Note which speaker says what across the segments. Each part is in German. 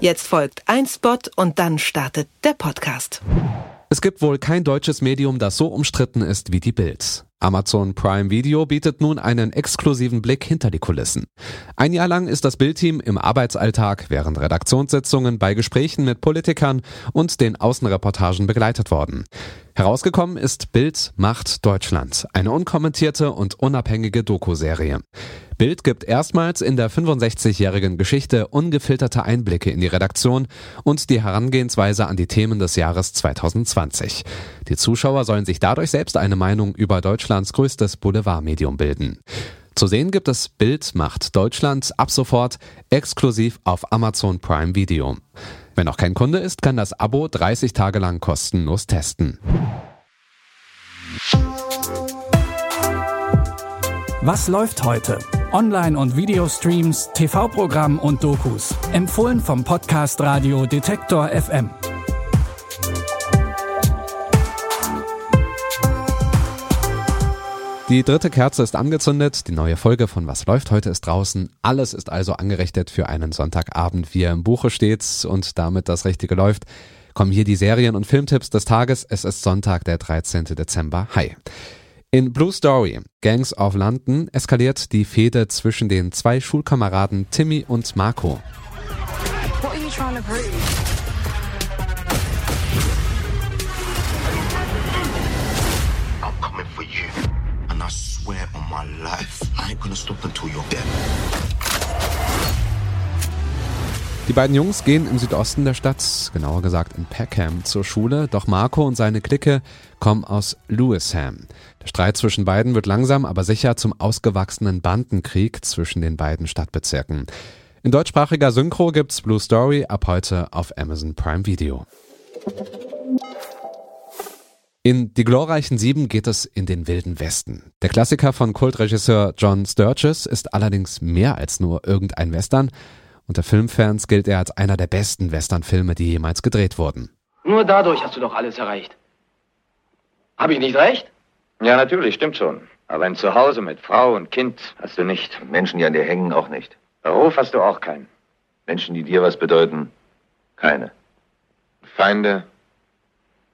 Speaker 1: Jetzt folgt ein Spot und dann startet der Podcast.
Speaker 2: Es gibt wohl kein deutsches Medium, das so umstritten ist wie die Bild. Amazon Prime Video bietet nun einen exklusiven Blick hinter die Kulissen. Ein Jahr lang ist das Bildteam im Arbeitsalltag während Redaktionssitzungen bei Gesprächen mit Politikern und den Außenreportagen begleitet worden. Herausgekommen ist Bild macht Deutschland, eine unkommentierte und unabhängige Doku-Serie. Bild gibt erstmals in der 65-jährigen Geschichte ungefilterte Einblicke in die Redaktion und die Herangehensweise an die Themen des Jahres 2020. Die Zuschauer sollen sich dadurch selbst eine Meinung über Deutschlands größtes Boulevardmedium bilden. Zu sehen gibt es Bild macht Deutschland ab sofort exklusiv auf Amazon Prime Video. Wer noch kein Kunde ist, kann das Abo 30 Tage lang kostenlos testen.
Speaker 3: Was läuft heute? Online- und Videostreams, TV-Programm und Dokus. Empfohlen vom Podcast Radio Detektor FM.
Speaker 2: Die dritte Kerze ist angezündet, die neue Folge von Was läuft heute ist draußen. Alles ist also angerichtet für einen Sonntagabend, wie er im Buche steht und damit das Richtige läuft. Kommen hier die Serien- und Filmtipps des Tages. Es ist Sonntag, der 13. Dezember. Hi. In Blue Story, Gangs of London, eskaliert die Fehde zwischen den zwei Schulkameraden Timmy und Marco. What are you trying to prove? My life. I ain't gonna stop until you're dead. Die beiden Jungs gehen im Südosten der Stadt, genauer gesagt in Peckham, zur Schule, doch Marco und seine Clique kommen aus Lewisham. Der Streit zwischen beiden wird langsam aber sicher zum ausgewachsenen Bandenkrieg zwischen den beiden Stadtbezirken. In deutschsprachiger Synchro gibt's Blue Story ab heute auf Amazon Prime Video. In Die glorreichen Sieben geht es in den wilden Westen. Der Klassiker von Kultregisseur John Sturges ist allerdings mehr als nur irgendein Western. Unter Filmfans gilt er als einer der besten Westernfilme, die jemals gedreht wurden.
Speaker 4: Nur dadurch hast du doch alles erreicht. Habe ich nicht recht?
Speaker 5: Ja, natürlich, stimmt schon. Aber ein Zuhause mit Frau und Kind hast du nicht.
Speaker 6: Menschen, die an dir hängen, auch nicht.
Speaker 5: Beruf hast du auch keinen.
Speaker 6: Menschen, die dir was bedeuten, keine.
Speaker 5: Feinde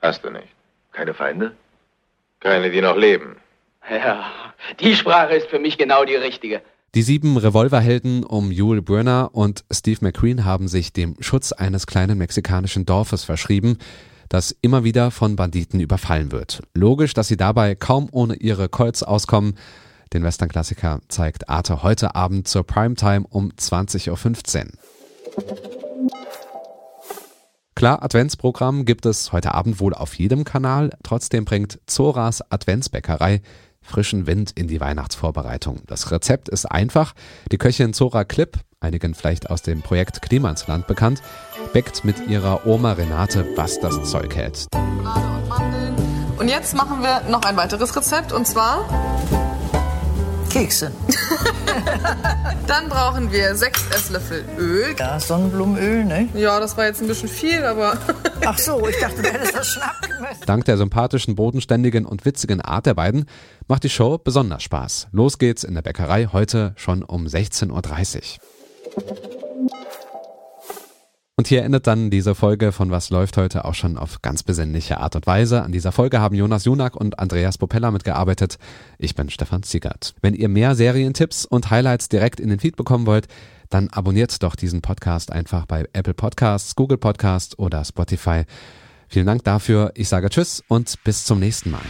Speaker 5: hast du nicht.
Speaker 6: Keine Feinde?
Speaker 5: Keine, die noch leben.
Speaker 4: Ja, die Sprache ist für mich genau die richtige.
Speaker 2: Die sieben Revolverhelden um Yul Brynner und Steve McQueen haben sich dem Schutz eines kleinen mexikanischen Dorfes verschrieben, das immer wieder von Banditen überfallen wird. Logisch, dass sie dabei kaum ohne ihre Colts auskommen. Den Western-Klassiker zeigt Arte heute Abend zur Primetime um 20.15 Uhr. Klar, Adventsprogramm gibt es heute Abend wohl auf jedem Kanal. Trotzdem bringt Zoras Adventsbäckerei frischen Wind in die Weihnachtsvorbereitung. Das Rezept ist einfach. Die Köchin Zora Klipp, einigen vielleicht aus dem Projekt Klimansland bekannt, bäckt mit ihrer Oma Renate, was das Zeug hält.
Speaker 7: Und jetzt machen wir noch ein weiteres Rezept und zwar
Speaker 8: Kekse.
Speaker 7: Dann brauchen wir sechs Esslöffel Öl.
Speaker 8: Ja, Sonnenblumenöl, ne?
Speaker 7: Ja, das war jetzt ein bisschen viel, aber.
Speaker 8: Ach so, ich dachte, du hättest das schnappen müssen.
Speaker 2: Dank der sympathischen, bodenständigen und witzigen Art der beiden macht die Show besonders Spaß. Los geht's in der Bäckerei heute schon um 16.30 Uhr. Und hier endet dann diese Folge von Was läuft heute auch schon auf ganz besinnliche Art und Weise. An dieser Folge haben Jonas Junak und Andreas Popella mitgearbeitet. Ich bin Stefan Ziegert. Wenn ihr mehr Serientipps und Highlights direkt in den Feed bekommen wollt, dann abonniert doch diesen Podcast einfach bei Apple Podcasts, Google Podcasts oder Spotify. Vielen Dank dafür. Ich sage Tschüss und bis zum nächsten Mal.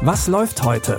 Speaker 3: Was läuft heute?